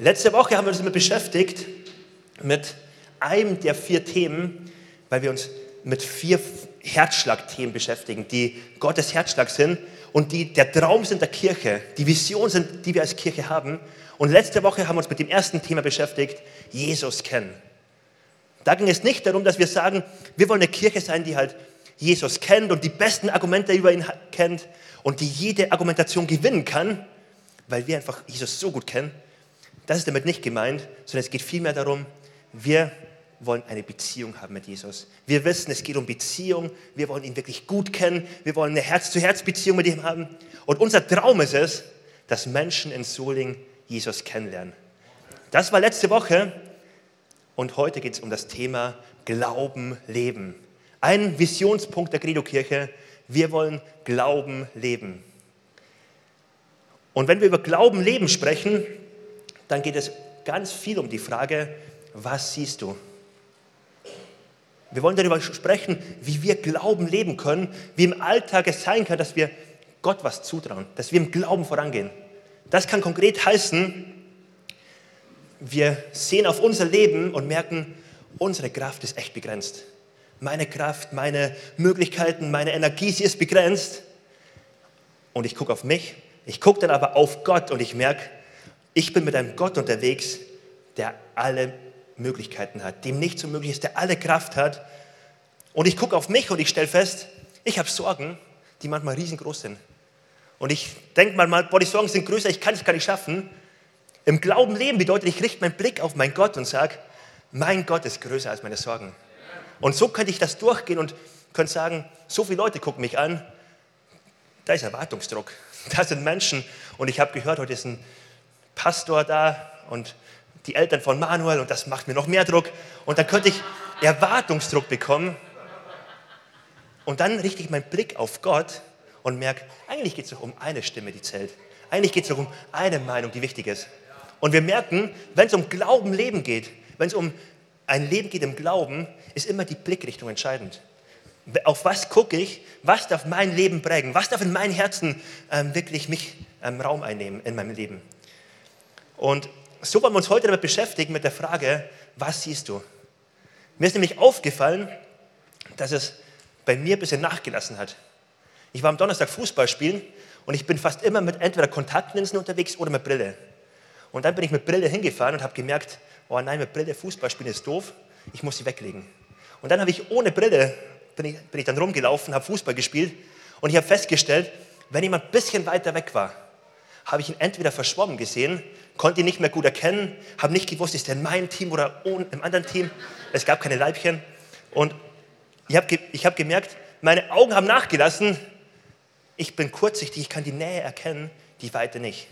Letzte Woche haben wir uns damit beschäftigt, mit einem der vier Themen, weil wir uns mit vier Herzschlagthemen beschäftigen, die Gottes Herzschlag sind und die der Traum sind der Kirche, die Vision sind, die wir als Kirche haben. Und letzte Woche haben wir uns mit dem ersten Thema beschäftigt, Jesus kennen. Da ging es nicht darum, dass wir sagen, wir wollen eine Kirche sein, die halt Jesus kennt und die besten Argumente über ihn kennt und die jede Argumentation gewinnen kann, weil wir einfach Jesus so gut kennen, das ist damit nicht gemeint, sondern es geht vielmehr darum, wir wollen eine Beziehung haben mit Jesus. Wir wissen, es geht um Beziehung. Wir wollen ihn wirklich gut kennen. Wir wollen eine Herz-zu-Herz-Beziehung mit ihm haben. Und unser Traum ist es, dass Menschen in Soling Jesus kennenlernen. Das war letzte Woche. Und heute geht es um das Thema Glauben, Leben. Ein Visionspunkt der Credo-Kirche. Wir wollen Glauben, Leben. Und wenn wir über Glauben, Leben sprechen, dann geht es ganz viel um die Frage, was siehst du? Wir wollen darüber sprechen, wie wir Glauben leben können, wie im Alltag es sein kann, dass wir Gott was zutrauen, dass wir im Glauben vorangehen. Das kann konkret heißen, wir sehen auf unser Leben und merken, unsere Kraft ist echt begrenzt. Meine Kraft, meine Möglichkeiten, meine Energie, sie ist begrenzt. Und ich gucke auf mich, ich gucke dann aber auf Gott und ich merke, ich bin mit einem Gott unterwegs, der alle Möglichkeiten hat, dem nichts unmöglich ist, der alle Kraft hat. Und ich gucke auf mich und ich stelle fest, ich habe Sorgen, die manchmal riesengroß sind. Und ich denke manchmal, boah, die Sorgen sind größer, ich kann es gar nicht schaffen. Im Glauben leben bedeutet, ich richte meinen Blick auf meinen Gott und sage, mein Gott ist größer als meine Sorgen. Und so könnte ich das durchgehen und könnte sagen, so viele Leute gucken mich an, da ist Erwartungsdruck. Da sind Menschen und ich habe gehört, heute ist ein Pastor da und die Eltern von Manuel und das macht mir noch mehr Druck. Und dann könnte ich Erwartungsdruck bekommen. Und dann richte ich meinen Blick auf Gott und merke, eigentlich geht es doch um eine Stimme, die zählt. Eigentlich geht es doch um eine Meinung, die wichtig ist. Und wir merken, wenn es um Glauben, Leben geht, wenn es um ein Leben geht im Glauben, ist immer die Blickrichtung entscheidend. Auf was gucke ich? Was darf mein Leben prägen? Was darf in meinem Herzen ähm, wirklich mich ähm, Raum einnehmen in meinem Leben? Und so wollen wir uns heute damit beschäftigen, mit der Frage, was siehst du? Mir ist nämlich aufgefallen, dass es bei mir ein bisschen nachgelassen hat. Ich war am Donnerstag Fußball spielen und ich bin fast immer mit entweder Kontaktlinsen unterwegs oder mit Brille. Und dann bin ich mit Brille hingefahren und habe gemerkt, oh nein, mit Brille Fußball spielen ist doof, ich muss sie weglegen. Und dann habe ich ohne Brille, bin ich, bin ich dann rumgelaufen, habe Fußball gespielt und ich habe festgestellt, wenn jemand ein bisschen weiter weg war, habe ich ihn entweder verschwommen gesehen konnte ihn nicht mehr gut erkennen, habe nicht gewusst, ist er in meinem Team oder im anderen Team. Es gab keine Leibchen. Und ich habe ich hab gemerkt, meine Augen haben nachgelassen. Ich bin kurzsichtig, ich kann die Nähe erkennen, die Weite nicht.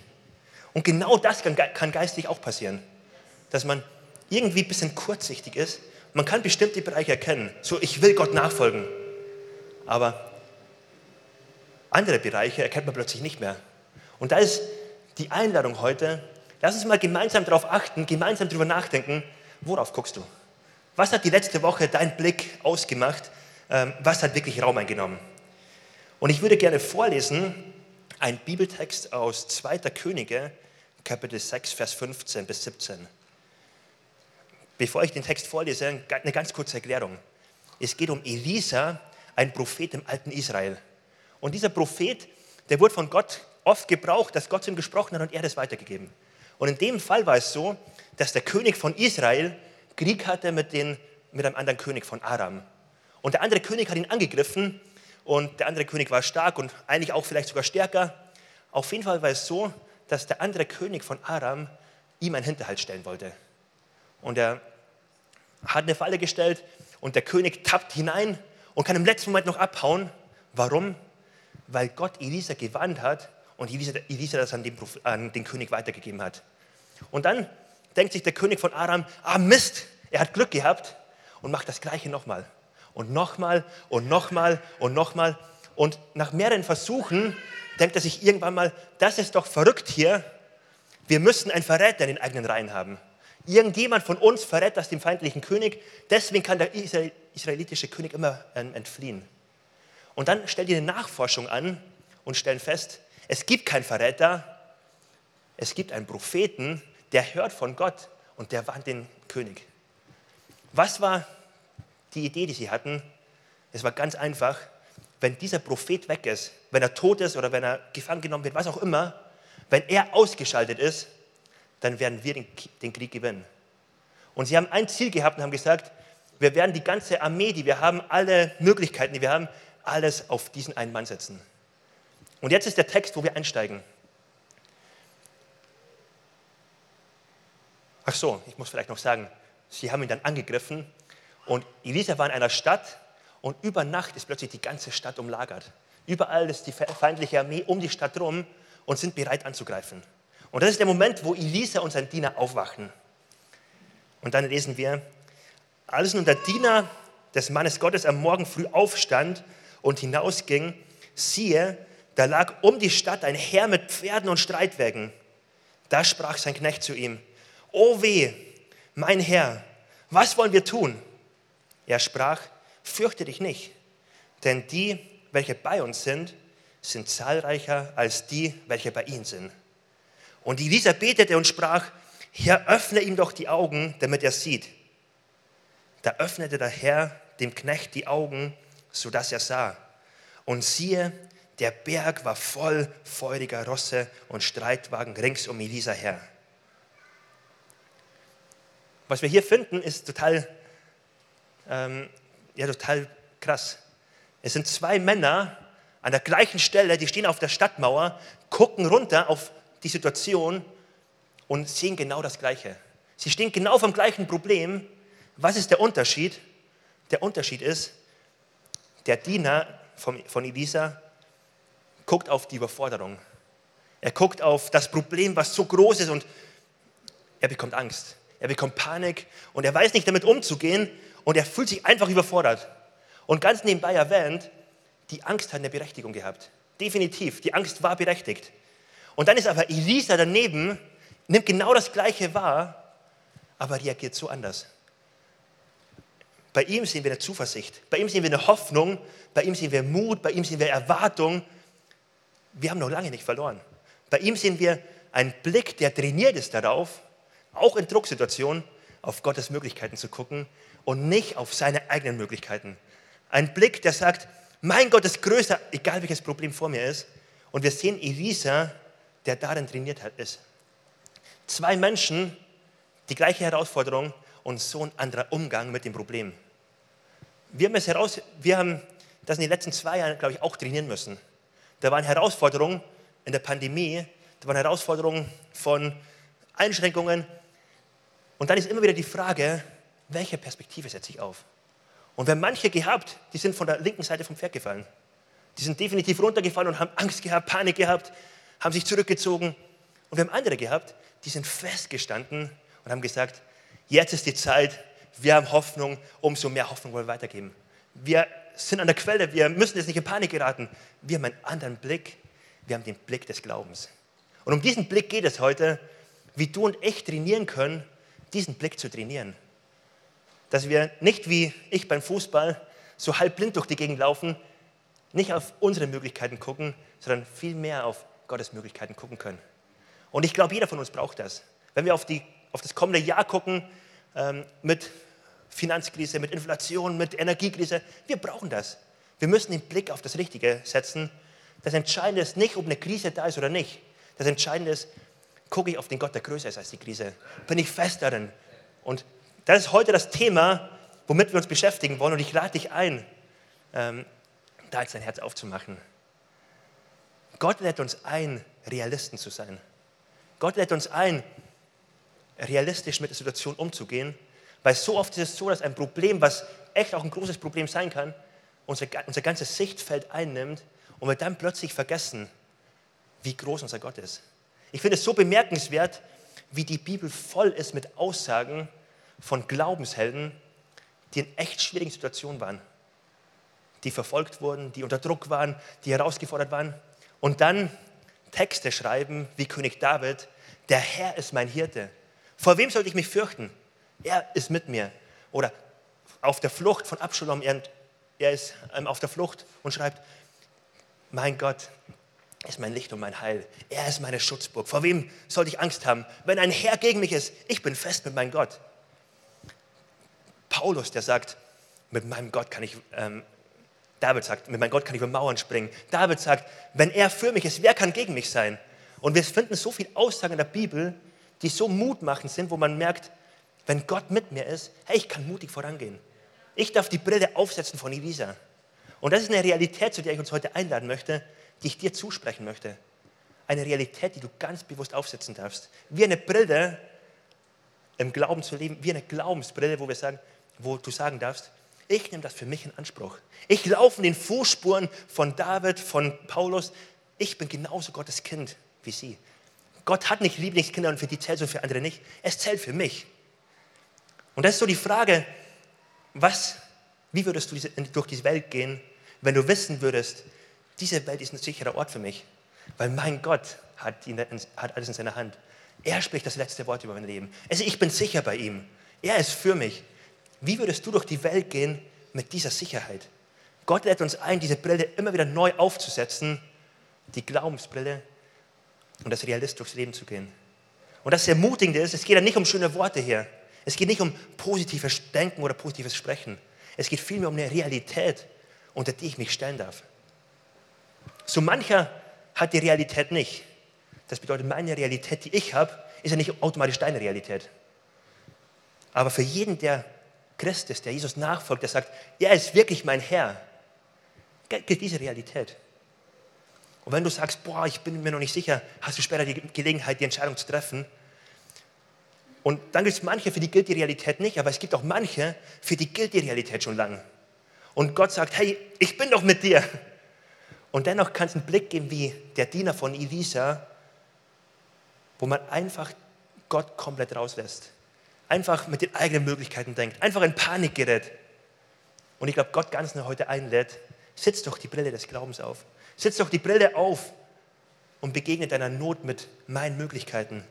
Und genau das kann, kann geistig auch passieren, dass man irgendwie ein bisschen kurzsichtig ist. Man kann bestimmte Bereiche erkennen. So, ich will Gott nachfolgen. Aber andere Bereiche erkennt man plötzlich nicht mehr. Und da ist die Einladung heute, Lass uns mal gemeinsam darauf achten, gemeinsam darüber nachdenken, worauf guckst du? Was hat die letzte Woche dein Blick ausgemacht? Ähm, was hat wirklich Raum eingenommen? Und ich würde gerne vorlesen, ein Bibeltext aus 2. Könige, Kapitel 6, Vers 15 bis 17. Bevor ich den Text vorlese, eine ganz kurze Erklärung. Es geht um Elisa, ein Prophet im alten Israel. Und dieser Prophet, der wurde von Gott oft gebraucht, dass Gott zu ihm gesprochen hat und er das weitergegeben. Und in dem Fall war es so, dass der König von Israel Krieg hatte mit, den, mit einem anderen König von Aram. Und der andere König hat ihn angegriffen und der andere König war stark und eigentlich auch vielleicht sogar stärker. Auf jeden Fall war es so, dass der andere König von Aram ihm einen Hinterhalt stellen wollte. Und er hat eine Falle gestellt und der König tappt hinein und kann im letzten Moment noch abhauen. Warum? Weil Gott Elisa gewarnt hat und Elisa, das an den, an den König weitergegeben hat. Und dann denkt sich der König von Aram, ah Mist, er hat Glück gehabt und macht das Gleiche nochmal. Und nochmal und nochmal und nochmal. Und nach mehreren Versuchen denkt er sich irgendwann mal, das ist doch verrückt hier. Wir müssen einen Verräter in den eigenen Reihen haben. Irgendjemand von uns verrät das dem feindlichen König. Deswegen kann der israelitische König immer ähm, entfliehen. Und dann stellt ihr eine Nachforschung an und stellen fest, es gibt keinen Verräter, es gibt einen Propheten, der hört von Gott und der warnt den König. Was war die Idee, die sie hatten? Es war ganz einfach, wenn dieser Prophet weg ist, wenn er tot ist oder wenn er gefangen genommen wird, was auch immer, wenn er ausgeschaltet ist, dann werden wir den, Krieg gewinnen. Und sie haben ein Ziel gehabt und haben gesagt, wir werden die ganze Armee, die wir haben, alle Möglichkeiten, die wir haben, alles auf diesen einen Mann setzen. Und jetzt ist der Text, wo wir einsteigen. Ach so, ich muss vielleicht noch sagen, sie haben ihn dann angegriffen und Elisa war in einer Stadt und über Nacht ist plötzlich die ganze Stadt umlagert. Überall ist die feindliche Armee um die Stadt rum und sind bereit anzugreifen. Und das ist der Moment, wo Elisa und sein Diener aufwachen. Und dann lesen wir, als nun der Diener des Mannes Gottes am Morgen früh aufstand und hinausging, siehe, da lag um die Stadt ein Herr mit Pferden und Streitwägen. Da sprach sein Knecht zu ihm, O weh, mein Herr, was wollen wir tun? Er sprach, fürchte dich nicht, denn die, welche bei uns sind, sind zahlreicher als die, welche bei ihnen sind. Und Elisa betete und sprach, Herr, öffne ihm doch die Augen, damit er sieht. Da öffnete der Herr dem Knecht die Augen, sodass er sah. Und siehe, der Berg war voll feuriger Rosse und Streitwagen rings um Elisa her. Was wir hier finden, ist total, ähm, ja, total krass. Es sind zwei Männer an der gleichen Stelle, die stehen auf der Stadtmauer, gucken runter auf die Situation und sehen genau das Gleiche. Sie stehen genau vom gleichen Problem. Was ist der Unterschied? Der Unterschied ist, der Diener von, von Elisa guckt auf die Überforderung. Er guckt auf das Problem, was so groß ist und er bekommt Angst. Er bekommt Panik und er weiß nicht damit umzugehen und er fühlt sich einfach überfordert. Und ganz nebenbei erwähnt, die Angst hat eine Berechtigung gehabt. Definitiv, die Angst war berechtigt. Und dann ist aber Elisa daneben, nimmt genau das Gleiche wahr, aber reagiert so anders. Bei ihm sehen wir eine Zuversicht, bei ihm sehen wir eine Hoffnung, bei ihm sehen wir Mut, bei ihm sehen wir Erwartung. Wir haben noch lange nicht verloren. Bei ihm sehen wir einen Blick, der trainiert ist darauf, auch in Drucksituationen, auf Gottes Möglichkeiten zu gucken und nicht auf seine eigenen Möglichkeiten. Ein Blick, der sagt, mein Gott ist größer, egal welches Problem vor mir ist. Und wir sehen Elisa, der darin trainiert ist. Zwei Menschen, die gleiche Herausforderung und so ein anderer Umgang mit dem Problem. Wir haben, es heraus, wir haben das in den letzten zwei Jahren, glaube ich, auch trainieren müssen. Da waren Herausforderungen in der Pandemie, da waren Herausforderungen von Einschränkungen. Und dann ist immer wieder die Frage, welche Perspektive setze ich auf? Und wir haben manche gehabt, die sind von der linken Seite vom Pferd gefallen. Die sind definitiv runtergefallen und haben Angst gehabt, Panik gehabt, haben sich zurückgezogen. Und wir haben andere gehabt, die sind festgestanden und haben gesagt, jetzt ist die Zeit, wir haben Hoffnung, umso mehr Hoffnung wollen wir weitergeben. Wir sind an der Quelle, wir müssen jetzt nicht in Panik geraten. Wir haben einen anderen Blick, wir haben den Blick des Glaubens. Und um diesen Blick geht es heute, wie du und ich trainieren können, diesen Blick zu trainieren. Dass wir nicht wie ich beim Fußball so halb blind durch die Gegend laufen, nicht auf unsere Möglichkeiten gucken, sondern vielmehr auf Gottes Möglichkeiten gucken können. Und ich glaube, jeder von uns braucht das. Wenn wir auf, die, auf das kommende Jahr gucken, ähm, mit Finanzkrise, mit Inflation, mit Energiekrise, wir brauchen das. Wir müssen den Blick auf das Richtige setzen. Das Entscheidende ist nicht, ob eine Krise da ist oder nicht. Das Entscheidende ist, gucke ich auf den Gott, der größer ist als die Krise. Bin ich fest darin. Und das ist heute das Thema, womit wir uns beschäftigen wollen. Und ich lade dich ein, ähm, da jetzt dein Herz aufzumachen. Gott lädt uns ein, Realisten zu sein. Gott lädt uns ein, realistisch mit der Situation umzugehen, weil so oft ist es so, dass ein Problem, was echt auch ein großes Problem sein kann, unser, unser ganzes Sichtfeld einnimmt und wir dann plötzlich vergessen, wie groß unser Gott ist. Ich finde es so bemerkenswert, wie die Bibel voll ist mit Aussagen von Glaubenshelden, die in echt schwierigen Situationen waren, die verfolgt wurden, die unter Druck waren, die herausgefordert waren und dann Texte schreiben wie König David, der Herr ist mein Hirte. Vor wem sollte ich mich fürchten? Er ist mit mir. Oder auf der Flucht von Absalom, er, ist ähm, auf der Flucht und schreibt, mein Gott, ist mein Licht und mein Heil. Er ist meine Schutzburg. Vor wem sollte ich Angst haben? Wenn ein Herr gegen mich ist, ich bin fest mit meinem Gott. Paulus, der sagt, mit meinem Gott kann ich, ähm, David sagt, mit meinem Gott kann ich über Mauern springen. David sagt, wenn er für mich ist, wer kann gegen mich sein? Und wir finden so viele Aussagen in der Bibel, die so mutmachend sind, wo man merkt, wenn Gott mit mir ist, hey, ich kann mutig vorangehen. Ich darf die Brille aufsetzen von Elisa. Und das ist eine Realität, zu der ich uns heute einladen möchte, die ich dir zusprechen möchte. Eine Realität, die du ganz bewusst aufsetzen darfst. Wie eine Brille im Glauben zu leben, wie eine Glaubensbrille, wo wir sagen, wo du sagen darfst, ich nehme das für mich in Anspruch. Ich laufe in den Fußspuren von David, von Paulus. Ich bin genauso Gottes Kind wie sie. Gott hat nicht Lieblingskinder und für die zählt es und für andere nicht. Es zählt für mich. Und das ist so die Frage, was, wie würdest du durch diese Welt gehen, wenn du wissen würdest, diese Welt ist ein sicherer Ort für mich, weil mein Gott hat, ihn, hat alles in seiner Hand. Er spricht das letzte Wort über mein Leben. Also ich bin sicher bei ihm. Er ist für mich. Wie würdest du durch die Welt gehen mit dieser Sicherheit? Gott lädt uns ein, diese Brille immer wieder neu aufzusetzen, die Glaubensbrille, und das realist durchs Leben zu gehen. Und das Ermutigende ist, es geht ja nicht um schöne Worte hier. Es geht nicht um positives Denken oder positives Sprechen. Es geht vielmehr um eine Realität, unter die ich mich stellen darf. So mancher hat die Realität nicht. Das bedeutet, meine Realität, die ich habe, ist ja nicht automatisch deine Realität. Aber für jeden, der Christ ist, der Jesus nachfolgt, der sagt, er ist wirklich mein Herr, gilt diese Realität. Und wenn du sagst, boah, ich bin mir noch nicht sicher, hast du später die Gelegenheit, die Entscheidung zu treffen. Und dann gibt es manche, für die gilt die Realität nicht, aber es gibt auch manche, für die gilt die Realität schon lange. Und Gott sagt, hey, ich bin doch mit dir. Und dennoch kann es einen Blick geben wie der Diener von Elisa, wo man einfach Gott komplett rauslässt. Einfach mit den eigenen Möglichkeiten denkt, einfach in Panik gerät. Und ich glaube, Gott ganz neu heute einlädt, setz doch die Brille des Glaubens auf. Setz doch die Brille auf und begegne deiner Not mit meinen Möglichkeiten.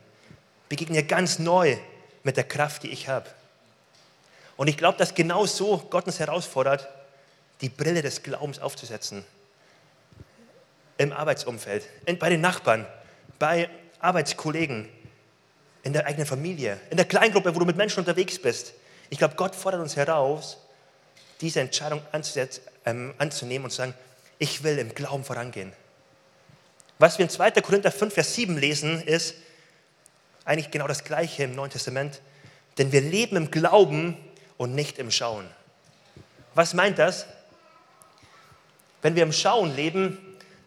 Begegne ganz neu mit der Kraft, die ich habe. Und ich glaube, dass genau so Gott uns herausfordert, die Brille des Glaubens aufzusetzen. Im Arbeitsumfeld, bei den Nachbarn, bei Arbeitskollegen, in der eigenen Familie, in der Kleingruppe, wo du mit Menschen unterwegs bist. Ich glaube, Gott fordert uns heraus, diese Entscheidung ähm, anzunehmen und zu sagen, ich will im Glauben vorangehen. Was wir in 2. Korinther 5, Vers 7 lesen, ist eigentlich genau das Gleiche im Neuen Testament. Denn wir leben im Glauben und nicht im Schauen. Was meint das? Wenn wir im Schauen leben,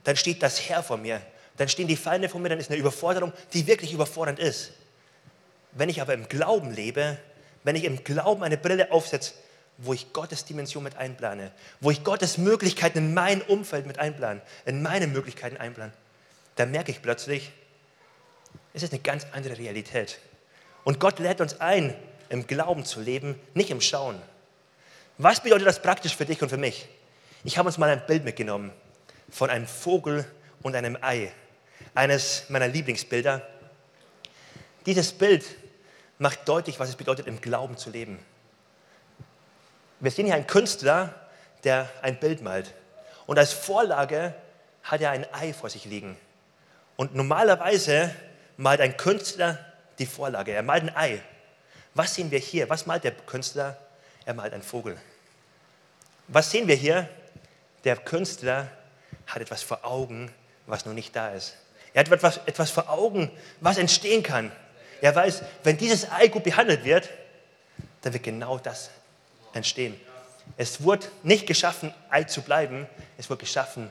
dann steht das Herr vor mir. Dann stehen die Feinde vor mir, dann ist eine Überforderung, die wirklich überfordernd ist. Wenn ich aber im Glauben lebe, wenn ich im Glauben eine Brille aufsetze, wo ich Gottes Dimension mit einplane, wo ich Gottes Möglichkeiten in mein Umfeld mit einplane, in meine Möglichkeiten einplane, dann merke ich plötzlich, es ist eine ganz andere Realität. Und Gott lädt uns ein, im Glauben zu leben, nicht im Schauen. Was bedeutet das praktisch für dich und für mich? Ich habe uns mal ein Bild mitgenommen von einem Vogel und einem Ei, eines meiner Lieblingsbilder. Dieses Bild macht deutlich, was es bedeutet, im Glauben zu leben. Wir sehen hier einen Künstler, der ein Bild malt. Und als Vorlage hat er ein Ei vor sich liegen. Und normalerweise malt ein Künstler die Vorlage. Er malt ein Ei. Was sehen wir hier? Was malt der Künstler? Er malt einen Vogel. Was sehen wir hier? Der Künstler hat etwas vor Augen, was noch nicht da ist. Er hat etwas, etwas vor Augen, was entstehen kann. Er weiß, wenn dieses Ei gut behandelt wird, dann wird genau das entstehen. Es wurde nicht geschaffen, Ei zu bleiben, es wurde geschaffen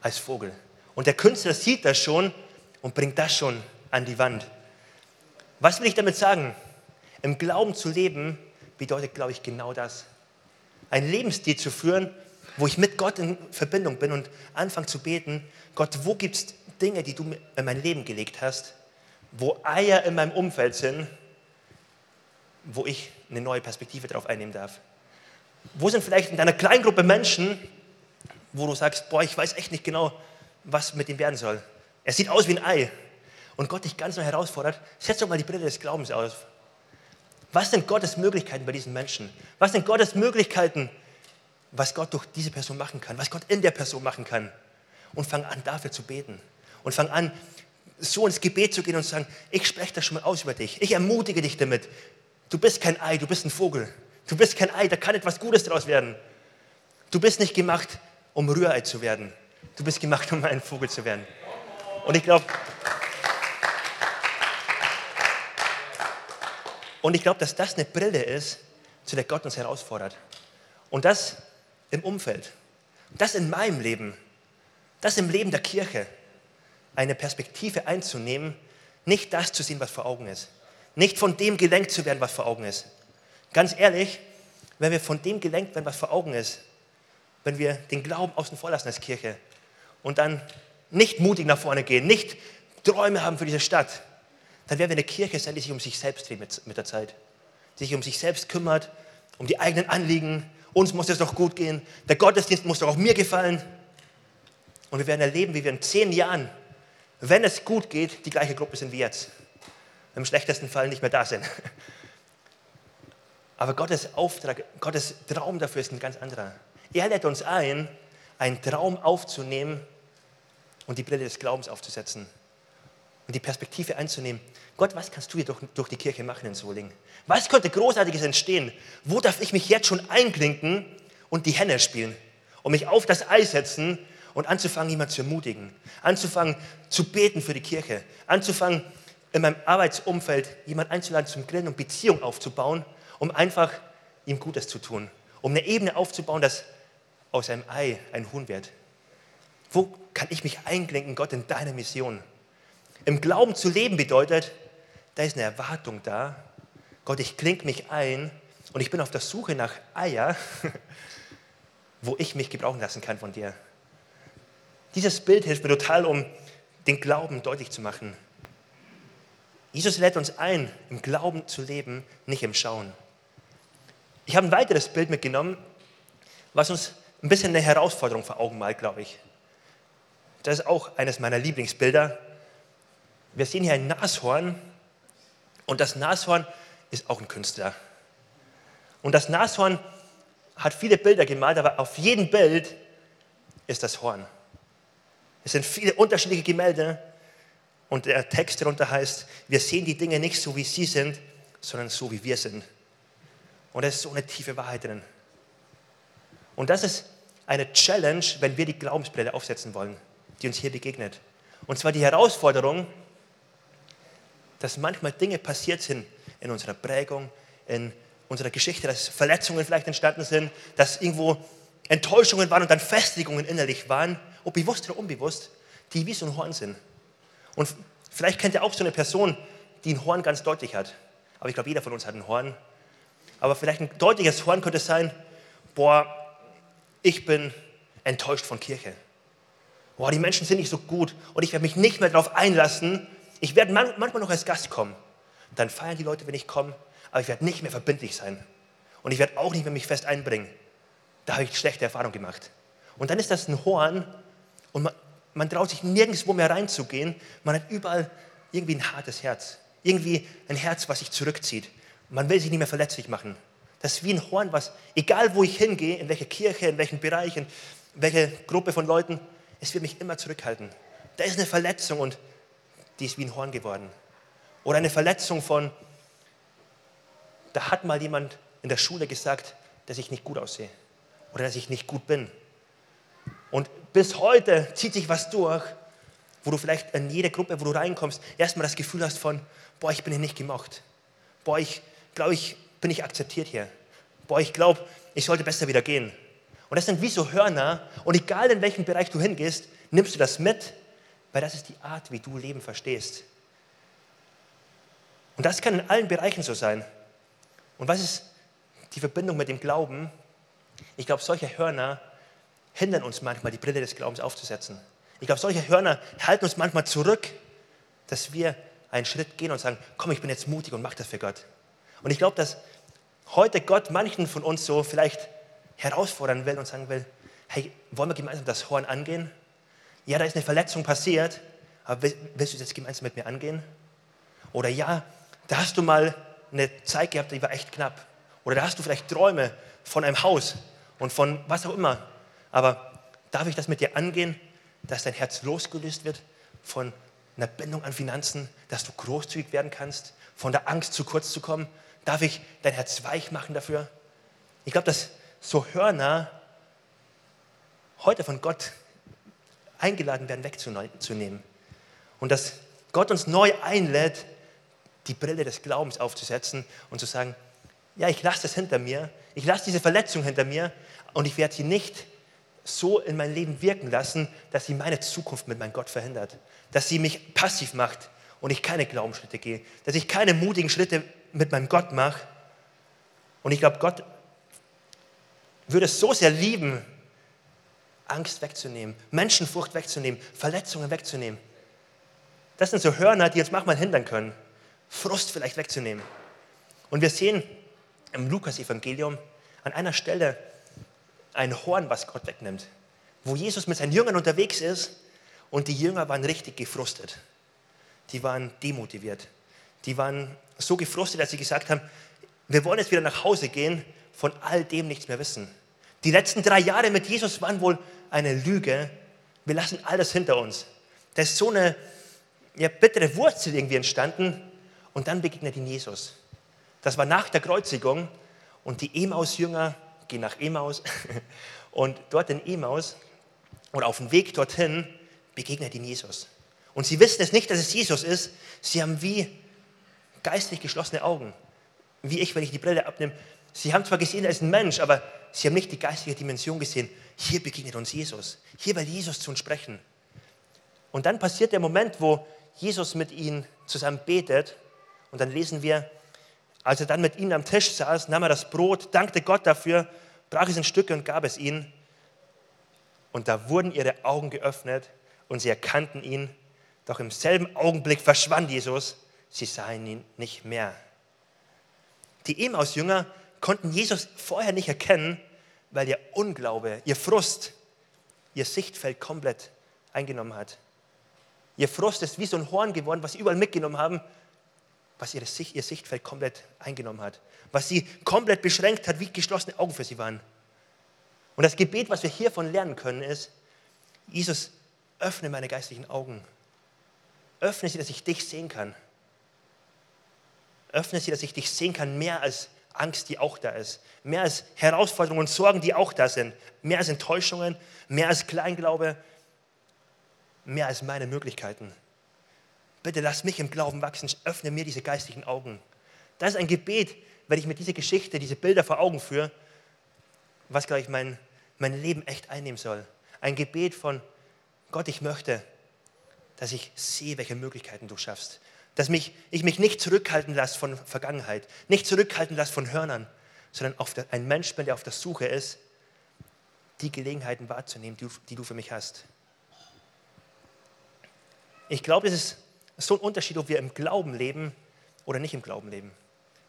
als Vogel. Und der Künstler sieht das schon und bringt das schon an die Wand. Was will ich damit sagen? Im Glauben zu leben bedeutet, glaube ich, genau das. Ein Lebensstil zu führen, wo ich mit Gott in Verbindung bin und anfange zu beten, Gott, wo gibt es Dinge, die du in mein Leben gelegt hast, wo Eier in meinem Umfeld sind, wo ich eine neue Perspektive darauf einnehmen darf. Wo sind vielleicht in deiner kleinen Gruppe Menschen, wo du sagst, boah, ich weiß echt nicht genau, was mit ihm werden soll. Er sieht aus wie ein Ei. Und Gott dich ganz neu herausfordert, setz doch mal die Brille des Glaubens auf. Was sind Gottes Möglichkeiten bei diesen Menschen? Was sind Gottes Möglichkeiten, was Gott durch diese Person machen kann, was Gott in der Person machen kann? Und fang an, dafür zu beten. und fang an, so ins Gebet zu gehen und zu sagen, ich spreche das schon mal aus über dich. Ich ermutige dich damit. Du bist kein Ei, du bist ein Vogel. Du bist kein Ei, da kann etwas Gutes daraus werden. Du bist nicht gemacht, um Rührei zu werden. Du bist gemacht, um ein Vogel zu werden. Und ich glaube, und ich glaube, dass das eine Brille ist, zu der Gott uns herausfordert. Und das im Umfeld. Das in meinem Leben. Das im Leben der Kirche. Eine Perspektive einzunehmen, nicht das zu sehen, was vor Augen ist. Nicht von dem gelenkt zu werden, was vor Augen ist. Ganz ehrlich, wenn wir von dem gelenkt werden, was vor Augen ist, wenn wir den Glauben außen vor lassen als Kirche und dann nicht mutig nach vorne gehen, nicht Träume haben für diese Stadt, dann werden wir eine Kirche sein, die sich um sich selbst dreht mit, mit der Zeit. Die sich um sich selbst kümmert, um die eigenen Anliegen. Uns muss es doch gut gehen. Der Gottesdienst muss doch auch mir gefallen. Und wir werden erleben, wie wir in zehn Jahren, wenn es gut geht, die gleiche Gruppe sind wie jetzt. Im schlechtesten Fall nicht mehr da sind. Aber Gottes Auftrag, Gottes Traum dafür ist ein ganz anderer. Er lädt uns ein, einen Traum aufzunehmen und die Brille des Glaubens aufzusetzen und die Perspektive einzunehmen. Gott, was kannst du hier durch, durch die Kirche machen in Solingen? Was könnte Großartiges entstehen? Wo darf ich mich jetzt schon einklinken und die Hände spielen und mich auf das Eis setzen und anzufangen, jemanden zu ermutigen, anzufangen zu beten für die Kirche, anzufangen, in meinem Arbeitsumfeld jemanden einzuladen zum Grillen und Beziehung aufzubauen, um einfach ihm Gutes zu tun, um eine Ebene aufzubauen, dass aus einem Ei ein Huhn wird. Wo kann ich mich einklinken, Gott, in deine Mission? Im Glauben zu leben bedeutet, da ist eine Erwartung da. Gott, ich klinke mich ein und ich bin auf der Suche nach Eier, wo ich mich gebrauchen lassen kann von dir. Dieses Bild hilft mir total, um den Glauben deutlich zu machen. Jesus lädt uns ein, im Glauben zu leben, nicht im Schauen. Ich habe ein weiteres Bild mitgenommen, was uns ein bisschen eine Herausforderung vor Augen malt, glaube ich. Das ist auch eines meiner Lieblingsbilder. Wir sehen hier ein Nashorn und das Nashorn ist auch ein Künstler. Und das Nashorn hat viele Bilder gemalt, aber auf jedem Bild ist das Horn. Es sind viele unterschiedliche Gemälde und der Text darunter heißt, wir sehen die Dinge nicht so, wie sie sind, sondern so, wie wir sind. Und da ist so eine tiefe Wahrheit drin. Und das ist eine Challenge, wenn wir die Glaubensbrille aufsetzen wollen, die uns hier begegnet. Und zwar die Herausforderung, dass manchmal Dinge passiert sind in unserer Prägung, in unserer Geschichte, dass Verletzungen vielleicht entstanden sind, dass irgendwo Enttäuschungen waren und dann Festigungen innerlich waren, ob bewusst oder unbewusst, die wie so ein Horn sind. Und vielleicht kennt ihr auch so eine Person, die ein Horn ganz deutlich hat. Aber ich glaube, jeder von uns hat ein Horn. Aber vielleicht ein deutliches Horn könnte sein, boah, ich bin enttäuscht von Kirche. Boah, die Menschen sind nicht so gut und ich werde mich nicht mehr darauf einlassen. Ich werde manchmal noch als Gast kommen. Dann feiern die Leute, wenn ich komme, aber ich werde nicht mehr verbindlich sein. Und ich werde auch nicht mehr mich fest einbringen. Da habe ich schlechte Erfahrungen gemacht. Und dann ist das ein Horn und man, man traut sich nirgendwo mehr reinzugehen. Man hat überall irgendwie ein hartes Herz. Irgendwie ein Herz, was sich zurückzieht. Man will sich nicht mehr verletzlich machen. Das ist wie ein Horn, was, egal wo ich hingehe, in welche Kirche, in welchen Bereich, in welche Gruppe von Leuten, es wird mich immer zurückhalten. Da ist eine Verletzung und die ist wie ein Horn geworden. Oder eine Verletzung von, da hat mal jemand in der Schule gesagt, dass ich nicht gut aussehe oder dass ich nicht gut bin. Und bis heute zieht sich was durch, wo du vielleicht in jede Gruppe, wo du reinkommst, erstmal das Gefühl hast von, boah, ich bin hier nicht gemocht. Boah, ich glaube, ich bin ich akzeptiert hier. Boah, ich glaube, ich sollte besser wieder gehen. Und das sind wie so Hörner. Und egal in welchem Bereich du hingehst, nimmst du das mit, weil das ist die Art, wie du Leben verstehst. Und das kann in allen Bereichen so sein. Und was ist die Verbindung mit dem Glauben? Ich glaube, solche Hörner hindern uns manchmal, die Brille des Glaubens aufzusetzen. Ich glaube, solche Hörner halten uns manchmal zurück, dass wir einen Schritt gehen und sagen, komm, ich bin jetzt mutig und mach das für Gott. Und ich glaube, dass heute Gott manchen von uns so vielleicht herausfordern will und sagen will, hey, wollen wir gemeinsam das Horn angehen? Ja, da ist eine Verletzung passiert, aber willst du das gemeinsam mit mir angehen? Oder ja, da hast du mal eine Zeit gehabt, die war echt knapp. Oder da hast du vielleicht Träume von einem Haus und von was auch immer. Aber darf ich das mit dir angehen, dass dein Herz losgelöst wird von einer Bindung an Finanzen, dass du großzügig werden kannst, von der Angst zu kurz zu kommen? Darf ich dein Herz weich machen dafür? Ich glaube, dass so Hörner heute von Gott eingeladen werden, wegzunehmen. Und dass Gott uns neu einlädt, die Brille des Glaubens aufzusetzen und zu sagen, ja, ich lasse das hinter mir, ich lasse diese Verletzung hinter mir und ich werde sie nicht so in mein Leben wirken lassen, dass sie meine Zukunft mit meinem Gott verhindert, dass sie mich passiv macht und ich keine Glaubensschritte gehe, dass ich keine mutigen Schritte mit meinem Gott mache. Und ich glaube, Gott würde es so sehr lieben, Angst wegzunehmen, Menschenfurcht wegzunehmen, Verletzungen wegzunehmen. Das sind so Hörner, die jetzt manchmal hindern können, Frust vielleicht wegzunehmen. Und wir sehen im Lukas-Evangelium an einer Stelle ein Horn, was Gott wegnimmt, wo Jesus mit seinen Jüngern unterwegs ist und die Jünger waren richtig gefrustet. Die waren demotiviert. Die waren so gefrustet, dass sie gesagt haben, wir wollen jetzt wieder nach Hause gehen, von all dem nichts mehr wissen. Die letzten drei Jahre mit Jesus waren wohl eine Lüge. Wir lassen all das hinter uns. Da ist so eine ja, bittere Wurzel irgendwie entstanden und dann begegnet ihn Jesus. Das war nach der Kreuzigung und die Emaus-Jünger gehen nach Emaus und dort in Emaus oder auf dem Weg dorthin begegnet ihn Jesus. Und sie wissen es nicht, dass es Jesus ist. Sie haben wie geistlich geschlossene Augen. Wie ich, wenn ich die Brille abnehme. Sie haben zwar gesehen, er ist ein Mensch, aber sie haben nicht die geistige Dimension gesehen. Hier begegnet uns Jesus. Hier will Jesus zu uns sprechen. Und dann passiert der Moment, wo Jesus mit ihnen zusammen betet. Und dann lesen wir, als er dann mit ihnen am Tisch saß, nahm er das Brot, dankte Gott dafür, brach es in Stücke und gab es ihnen. Und da wurden ihre Augen geöffnet und sie erkannten ihn. Doch im selben Augenblick verschwand Jesus. Sie sahen ihn nicht mehr. Die Emaus-Jünger konnten Jesus vorher nicht erkennen, weil ihr Unglaube, ihr Frust, ihr Sichtfeld komplett eingenommen hat. Ihr Frust ist wie so ein Horn geworden, was sie überall mitgenommen haben, was ihre Sicht, ihr Sichtfeld komplett eingenommen hat. Was sie komplett beschränkt hat, wie geschlossene Augen für sie waren. Und das Gebet, was wir hiervon lernen können, ist, Jesus, öffne meine geistlichen Augen. Öffne sie, dass ich dich sehen kann. Öffne sie, dass ich dich sehen kann, mehr als Angst, die auch da ist. Mehr als Herausforderungen und Sorgen, die auch da sind. Mehr als Enttäuschungen, mehr als Kleinglaube, mehr als meine Möglichkeiten. Bitte lass mich im Glauben wachsen, öffne mir diese geistigen Augen. Das ist ein Gebet, wenn ich mir diese Geschichte, diese Bilder vor Augen führe, was, glaube ich, mein, mein Leben echt einnehmen soll. Ein Gebet von Gott, ich möchte, dass ich sehe, welche Möglichkeiten du schaffst. Dass mich, ich mich nicht zurückhalten lasse von Vergangenheit, nicht zurückhalten lasse von Hörnern, sondern der, ein Mensch bin, der auf der Suche ist, die Gelegenheiten wahrzunehmen, die, die du für mich hast. Ich glaube, es ist so ein Unterschied, ob wir im Glauben leben oder nicht im Glauben leben.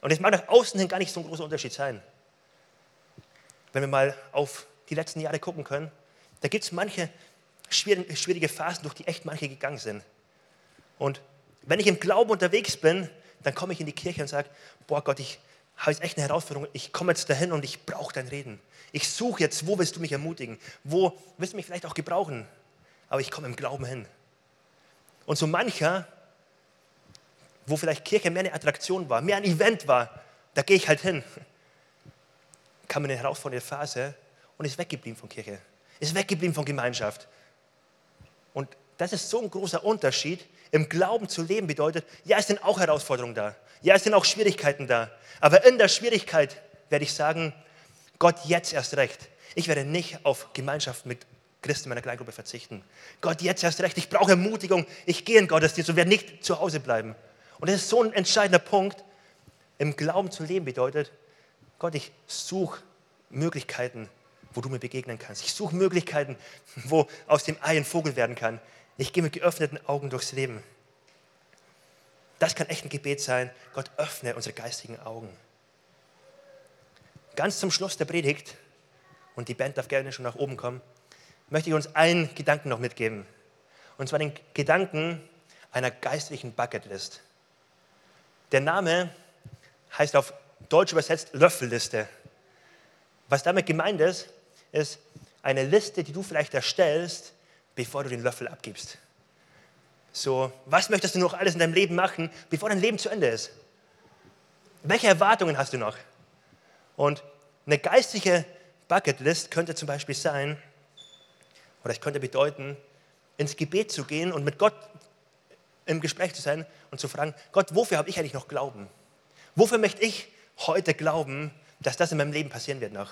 Und es mag nach außen hin gar nicht so ein großer Unterschied sein. Wenn wir mal auf die letzten Jahre gucken können, da gibt es manche schwierige Phasen, durch die echt manche gegangen sind. Und wenn ich im Glauben unterwegs bin, dann komme ich in die Kirche und sage, boah Gott, ich habe jetzt echt eine Herausforderung, ich komme jetzt dahin und ich brauche dein Reden. Ich suche jetzt, wo willst du mich ermutigen? Wo willst du mich vielleicht auch gebrauchen? Aber ich komme im Glauben hin. Und so mancher, wo vielleicht Kirche mehr eine Attraktion war, mehr ein Event war, da gehe ich halt hin, kam in eine herausfordernde Phase und ist weggeblieben von Kirche, ist weggeblieben von Gemeinschaft. Das ist so ein großer Unterschied. Im Glauben zu leben bedeutet, ja, es sind auch Herausforderungen da, ja, es sind auch Schwierigkeiten da, aber in der Schwierigkeit werde ich sagen, Gott jetzt erst recht. Ich werde nicht auf Gemeinschaft mit Christen in meiner Kleingruppe verzichten. Gott, jetzt erst recht, ich brauche Ermutigung, ich gehe in Gottesdienst und werde nicht zu Hause bleiben. Und das ist so ein entscheidender Punkt. Im Glauben zu leben bedeutet, Gott, ich suche Möglichkeiten, wo du mir begegnen kannst. Ich suche Möglichkeiten, wo aus dem Ei ein Vogel werden kann. Ich gehe mit geöffneten Augen durchs Leben. Das kann echt ein Gebet sein. Gott, öffne unsere geistigen Augen. Ganz zum Schluss der Predigt, und die Band darf gerne schon nach oben kommen, möchte ich uns einen Gedanken noch mitgeben. Und zwar den Gedanken einer geistlichen Bucketlist. Der Name heißt auf Deutsch übersetzt Löffelliste. Was damit gemeint ist, ist eine Liste, die du vielleicht erstellst, bevor du den Löffel abgibst. So, was möchtest du noch alles in deinem Leben machen, bevor dein Leben zu Ende ist? Welche Erwartungen hast du noch? Und eine geistliche Bucketlist könnte zum Beispiel sein, oder es könnte bedeuten, ins Gebet zu gehen und mit Gott im Gespräch zu sein und zu fragen, Gott, wofür habe ich eigentlich noch Glauben? Wofür möchte ich heute glauben, dass das in meinem Leben passieren wird noch?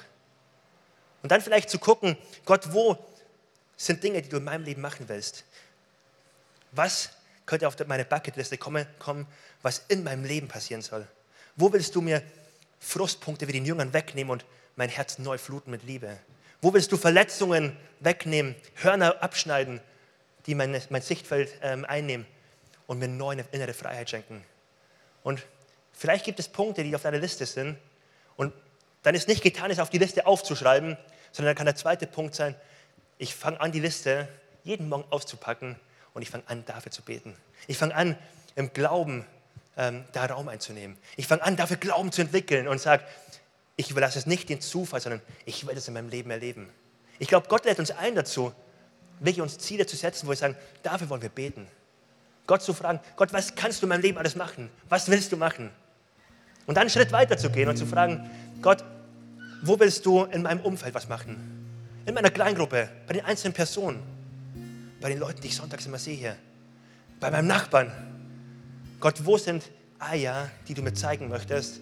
Und dann vielleicht zu gucken, Gott, wo sind Dinge, die du in meinem Leben machen willst? Was könnte auf meine Bucketliste kommen, kommen, was in meinem Leben passieren soll? Wo willst du mir Frustpunkte wie den Jüngern wegnehmen und mein Herz neu fluten mit Liebe? Wo willst du Verletzungen wegnehmen, Hörner abschneiden, die mein, mein Sichtfeld ähm, einnehmen und mir neue innere Freiheit schenken? Und vielleicht gibt es Punkte, die auf deiner Liste sind und dann ist nicht getan, es auf die Liste aufzuschreiben, sondern dann kann der zweite Punkt sein, ich fange an, die Liste jeden Morgen auszupacken und ich fange an, dafür zu beten. Ich fange an, im Glauben ähm, da Raum einzunehmen. Ich fange an, dafür Glauben zu entwickeln und sage, ich überlasse es nicht den Zufall, sondern ich will es in meinem Leben erleben. Ich glaube, Gott lädt uns ein dazu, wirklich uns Ziele zu setzen, wo wir sagen, dafür wollen wir beten. Gott zu fragen, Gott, was kannst du in meinem Leben alles machen? Was willst du machen? Und dann einen Schritt weiter zu gehen und zu fragen, Gott, wo willst du in meinem Umfeld was machen? In meiner Kleingruppe, bei den einzelnen Personen, bei den Leuten, die ich sonntags immer sehe hier, bei meinem Nachbarn. Gott, wo sind Eier, die du mir zeigen möchtest,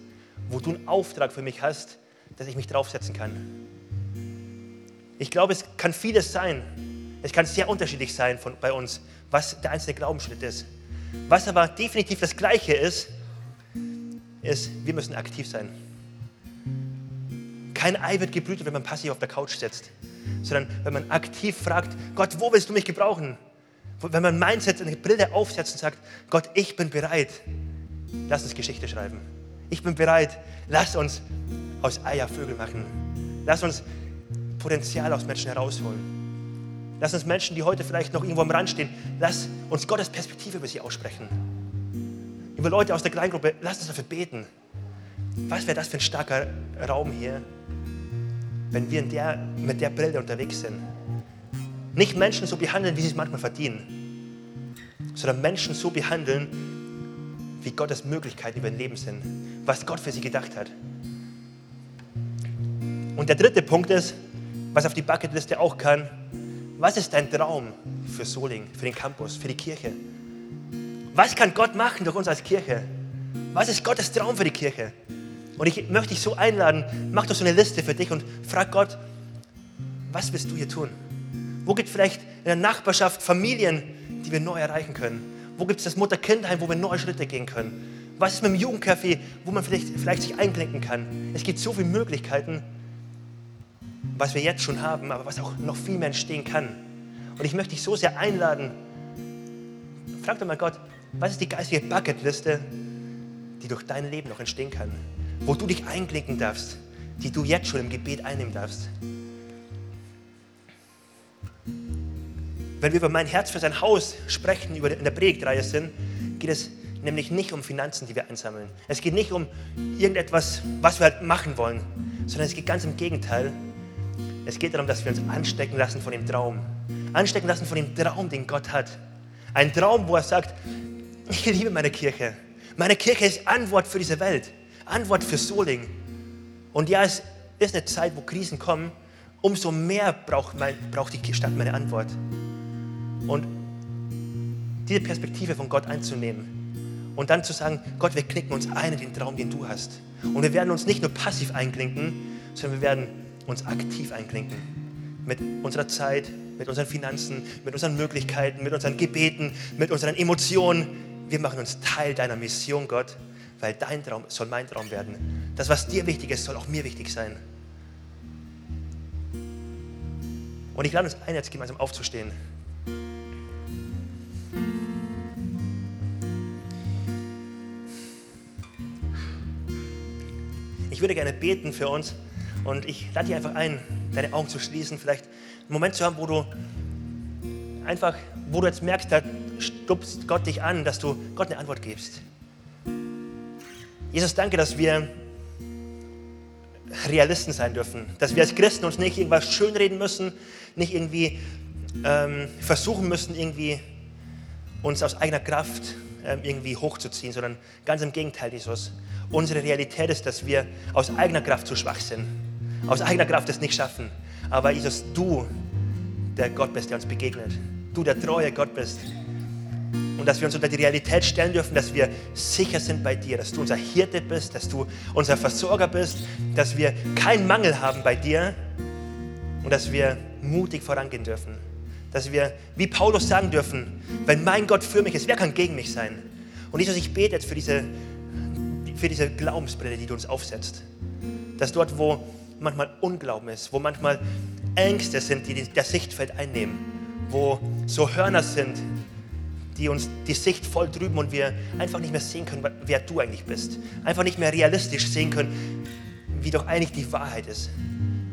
wo du einen Auftrag für mich hast, dass ich mich draufsetzen kann? Ich glaube, es kann vieles sein. Es kann sehr unterschiedlich sein von, bei uns, was der einzelne Glaubensschritt ist. Was aber definitiv das Gleiche ist, ist, wir müssen aktiv sein. Kein Ei wird gebrütet, wenn man passiv auf der Couch sitzt, sondern wenn man aktiv fragt, Gott, wo willst du mich gebrauchen? Wenn man Mindset, eine Brille aufsetzt und sagt, Gott, ich bin bereit, lass uns Geschichte schreiben. Ich bin bereit, lass uns aus Eier Vögel machen. Lass uns Potenzial aus Menschen herausholen. Lass uns Menschen, die heute vielleicht noch irgendwo am Rand stehen, lass uns Gottes Perspektive über sie aussprechen. Über Leute aus der Kleingruppe, lass uns dafür beten. Was wäre das für ein starker Raum hier, wenn wir der, mit der Brille unterwegs sind? Nicht Menschen so behandeln, wie sie es manchmal verdienen, sondern Menschen so behandeln, wie Gottes Möglichkeiten über ihr Leben sind, was Gott für sie gedacht hat. Und der dritte Punkt ist, was auf die Bucketliste auch kann, was ist dein Traum für Soling, für den Campus, für die Kirche? Was kann Gott machen durch uns als Kirche? Was ist Gottes Traum für die Kirche? Und ich möchte dich so einladen, mach doch so eine Liste für dich und frag Gott, was willst du hier tun? Wo gibt es vielleicht in der Nachbarschaft Familien, die wir neu erreichen können? Wo gibt es das Mutter-Kind-Heim, wo wir neue Schritte gehen können? Was ist mit dem Jugendcafé, wo man vielleicht, vielleicht sich einklinken kann? Es gibt so viele Möglichkeiten, was wir jetzt schon haben, aber was auch noch viel mehr entstehen kann. Und ich möchte dich so sehr einladen, frag doch mal Gott, was ist die geistige Bucketliste, die durch dein Leben noch entstehen kann? Wo du dich einklinken darfst, die du jetzt schon im Gebet einnehmen darfst. Wenn wir über mein Herz für sein Haus sprechen, über in der Predigtreihe sind, geht es nämlich nicht um Finanzen, die wir einsammeln. Es geht nicht um irgendetwas, was wir halt machen wollen, sondern es geht ganz im Gegenteil. Es geht darum, dass wir uns anstecken lassen von dem Traum. Anstecken lassen von dem Traum, den Gott hat. Ein Traum, wo er sagt, ich liebe meine Kirche. Meine Kirche ist Antwort für diese Welt. Antwort für Soling. Und ja, es ist eine Zeit, wo Krisen kommen. Umso mehr braucht, mein, braucht die Stadt meine Antwort. Und diese Perspektive von Gott einzunehmen und dann zu sagen, Gott, wir knicken uns ein in den Traum, den du hast. Und wir werden uns nicht nur passiv einklinken, sondern wir werden uns aktiv einklinken. Mit unserer Zeit, mit unseren Finanzen, mit unseren Möglichkeiten, mit unseren Gebeten, mit unseren Emotionen. Wir machen uns Teil deiner Mission, Gott, weil dein Traum soll mein Traum werden. Das, was dir wichtig ist, soll auch mir wichtig sein. Und ich lade uns ein, jetzt gemeinsam aufzustehen. Ich würde gerne beten für uns und ich lade dich einfach ein, deine Augen zu schließen, vielleicht einen Moment zu haben, wo du einfach, wo du jetzt merkst, da stupst Gott dich an, dass du Gott eine Antwort gibst. Jesus, danke, dass wir Realisten sein dürfen, dass wir als Christen uns nicht irgendwas schönreden müssen, nicht irgendwie ähm, versuchen müssen, irgendwie uns aus eigener Kraft ähm, irgendwie hochzuziehen, sondern ganz im Gegenteil, Jesus. Unsere Realität ist, dass wir aus eigener Kraft zu schwach sind, aus eigener Kraft es nicht schaffen. Aber Jesus, du, der Gott bist, der uns begegnet, du, der treue Gott bist, und dass wir uns unter die Realität stellen dürfen, dass wir sicher sind bei dir, dass du unser Hirte bist, dass du unser Versorger bist, dass wir keinen Mangel haben bei dir und dass wir mutig vorangehen dürfen. Dass wir, wie Paulus sagen dürfen, wenn mein Gott für mich ist, wer kann gegen mich sein? Und Jesus, ich bete jetzt für diese, für diese Glaubensbrille, die du uns aufsetzt. Dass dort, wo manchmal Unglauben ist, wo manchmal Ängste sind, die das Sichtfeld einnehmen, wo so Hörner sind, die uns die Sicht voll trüben und wir einfach nicht mehr sehen können, wer du eigentlich bist. Einfach nicht mehr realistisch sehen können, wie doch eigentlich die Wahrheit ist.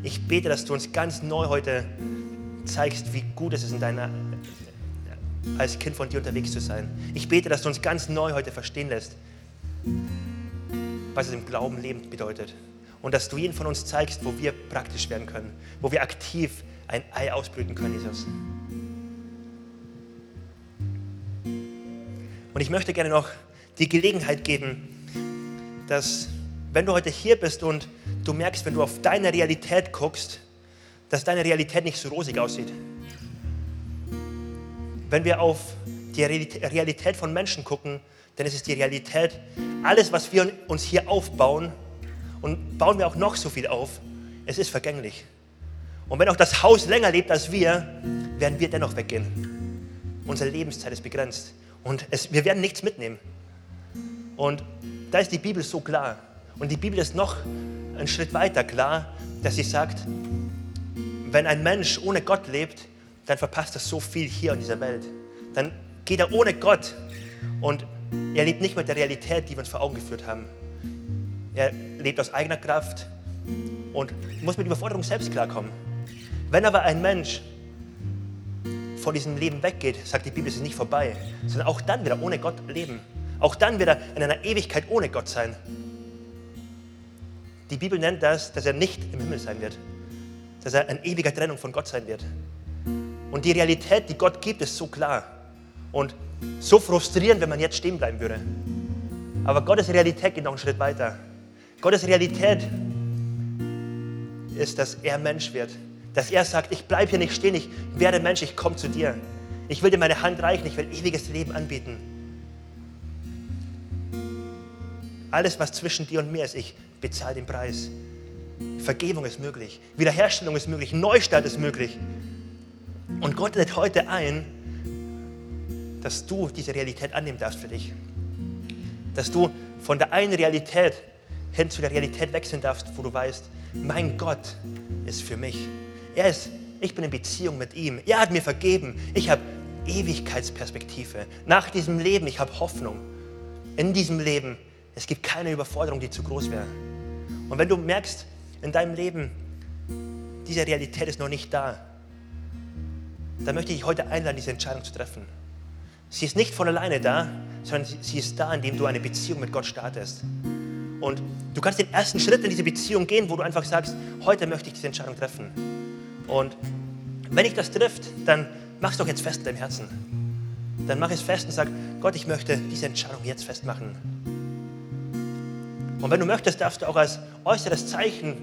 Ich bete, dass du uns ganz neu heute zeigst, wie gut es ist, in deiner, als Kind von dir unterwegs zu sein. Ich bete, dass du uns ganz neu heute verstehen lässt, was es im Glauben lebend bedeutet. Und dass du jeden von uns zeigst, wo wir praktisch werden können, wo wir aktiv ein Ei ausbrüten können, Jesus. Und ich möchte gerne noch die Gelegenheit geben, dass wenn du heute hier bist und du merkst, wenn du auf deine Realität guckst, dass deine Realität nicht so rosig aussieht. Wenn wir auf die Realität von Menschen gucken, dann ist es die Realität, alles, was wir uns hier aufbauen, und bauen wir auch noch so viel auf, es ist vergänglich. Und wenn auch das Haus länger lebt als wir, werden wir dennoch weggehen. Unsere Lebenszeit ist begrenzt. Und es, wir werden nichts mitnehmen. Und da ist die Bibel so klar. Und die Bibel ist noch einen Schritt weiter klar, dass sie sagt, wenn ein Mensch ohne Gott lebt, dann verpasst er so viel hier in dieser Welt. Dann geht er ohne Gott und er lebt nicht mit der Realität, die wir uns vor Augen geführt haben. Er lebt aus eigener Kraft und muss mit der Überforderung selbst klarkommen. Wenn aber ein Mensch von diesem Leben weggeht, sagt die Bibel, es ist nicht vorbei, sondern auch dann wird er ohne Gott leben. Auch dann wird er in einer Ewigkeit ohne Gott sein. Die Bibel nennt das, dass er nicht im Himmel sein wird, dass er in ewiger Trennung von Gott sein wird. Und die Realität, die Gott gibt, ist so klar und so frustrierend, wenn man jetzt stehen bleiben würde. Aber Gottes Realität geht noch einen Schritt weiter. Gottes Realität ist, dass er Mensch wird, dass er sagt, ich bleibe hier nicht stehen, ich werde Mensch, ich komme zu dir. Ich will dir meine Hand reichen, ich will ewiges Leben anbieten. Alles, was zwischen dir und mir ist, ich bezahle den Preis. Vergebung ist möglich, Wiederherstellung ist möglich, Neustart ist möglich. Und Gott lädt heute ein, dass du diese Realität annehmen darfst für dich. Dass du von der einen Realität hin zu der Realität wechseln darfst, wo du weißt, mein Gott ist für mich. Er ist, ich bin in Beziehung mit ihm. Er hat mir vergeben. Ich habe Ewigkeitsperspektive. Nach diesem Leben, ich habe Hoffnung. In diesem Leben, es gibt keine Überforderung, die zu groß wäre. Und wenn du merkst, in deinem Leben, diese Realität ist noch nicht da, dann möchte ich heute einladen, diese Entscheidung zu treffen. Sie ist nicht von alleine da, sondern sie ist da, indem du eine Beziehung mit Gott startest. Und du kannst den ersten Schritt in diese Beziehung gehen, wo du einfach sagst, heute möchte ich diese Entscheidung treffen. Und wenn ich das trifft, dann mach es doch jetzt fest in deinem Herzen. Dann mach es fest und sag, Gott, ich möchte diese Entscheidung jetzt festmachen. Und wenn du möchtest, darfst du auch als äußeres Zeichen,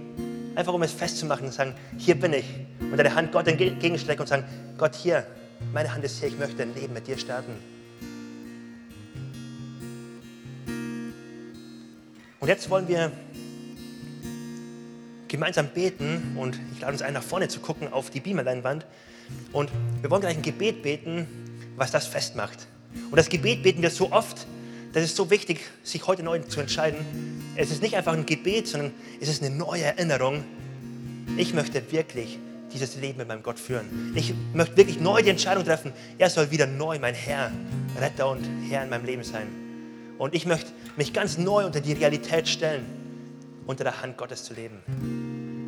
einfach um es festzumachen, sagen, hier bin ich. Und deine Hand Gott entgegenstrecken und sagen, Gott, hier, meine Hand ist hier, ich möchte ein Leben mit dir starten. Und jetzt wollen wir gemeinsam beten und ich lade uns ein, nach vorne zu gucken auf die Beamerleinwand. Und wir wollen gleich ein Gebet beten, was das festmacht. Und das Gebet beten wir so oft, das ist so wichtig, sich heute neu zu entscheiden. Es ist nicht einfach ein Gebet, sondern es ist eine neue Erinnerung. Ich möchte wirklich dieses Leben mit meinem Gott führen. Ich möchte wirklich neu die Entscheidung treffen, er soll wieder neu mein Herr, Retter und Herr in meinem Leben sein. Und ich möchte mich ganz neu unter die Realität stellen unter der Hand Gottes zu leben.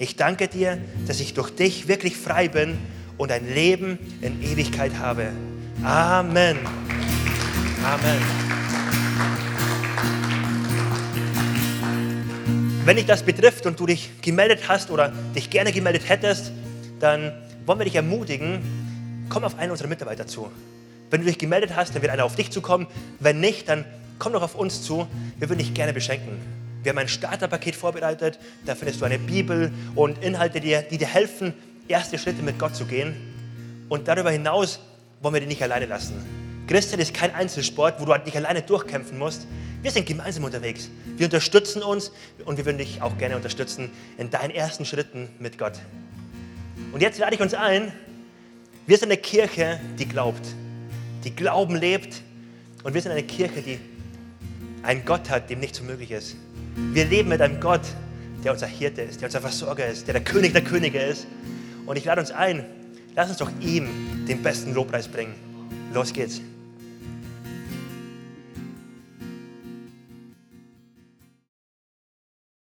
Ich danke dir, dass ich durch dich wirklich frei bin und ein Leben in Ewigkeit habe. Amen. Amen. Wenn dich das betrifft und du dich gemeldet hast oder dich gerne gemeldet hättest, dann wollen wir dich ermutigen, komm auf einen unserer Mitarbeiter zu. Wenn du dich gemeldet hast, dann wird einer auf dich zukommen. Wenn nicht, dann komm doch auf uns zu. Wir würden dich gerne beschenken. Wir haben ein Starterpaket vorbereitet. Da findest du eine Bibel und Inhalte, die, die dir helfen, erste Schritte mit Gott zu gehen. Und darüber hinaus wollen wir dich nicht alleine lassen. Christian ist kein Einzelsport, wo du halt nicht alleine durchkämpfen musst. Wir sind gemeinsam unterwegs. Wir unterstützen uns und wir würden dich auch gerne unterstützen in deinen ersten Schritten mit Gott. Und jetzt lade ich uns ein, wir sind eine Kirche, die glaubt, die Glauben lebt und wir sind eine Kirche, die einen Gott hat, dem nichts unmöglich ist. Wir leben mit einem Gott, der unser Hirte ist, der unser Versorger ist, der der König der Könige ist. Und ich lade uns ein, lass uns doch ihm den besten Lobpreis bringen. Los geht's.